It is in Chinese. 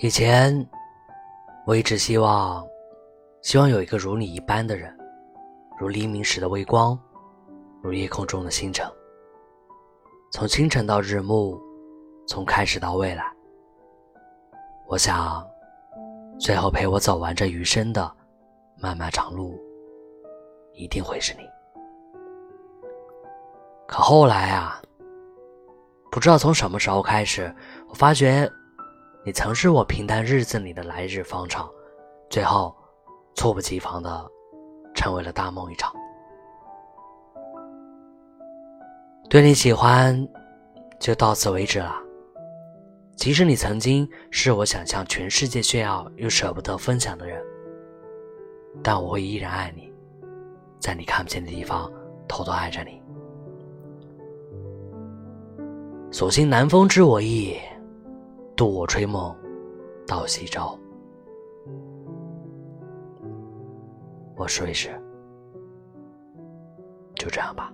以前，我一直希望，希望有一个如你一般的人，如黎明时的微光，如夜空中的星辰。从清晨到日暮，从开始到未来，我想，最后陪我走完这余生的漫漫长路，一定会是你。可后来啊，不知道从什么时候开始，我发觉。你曾是我平淡日子里的来日方长，最后猝不及防的成为了大梦一场。对你喜欢就到此为止了。即使你曾经是我想向全世界炫耀又舍不得分享的人，但我会依然爱你，在你看不见的地方偷偷爱着你。所幸南风知我意。渡我吹梦到西洲，我试一试，就这样吧。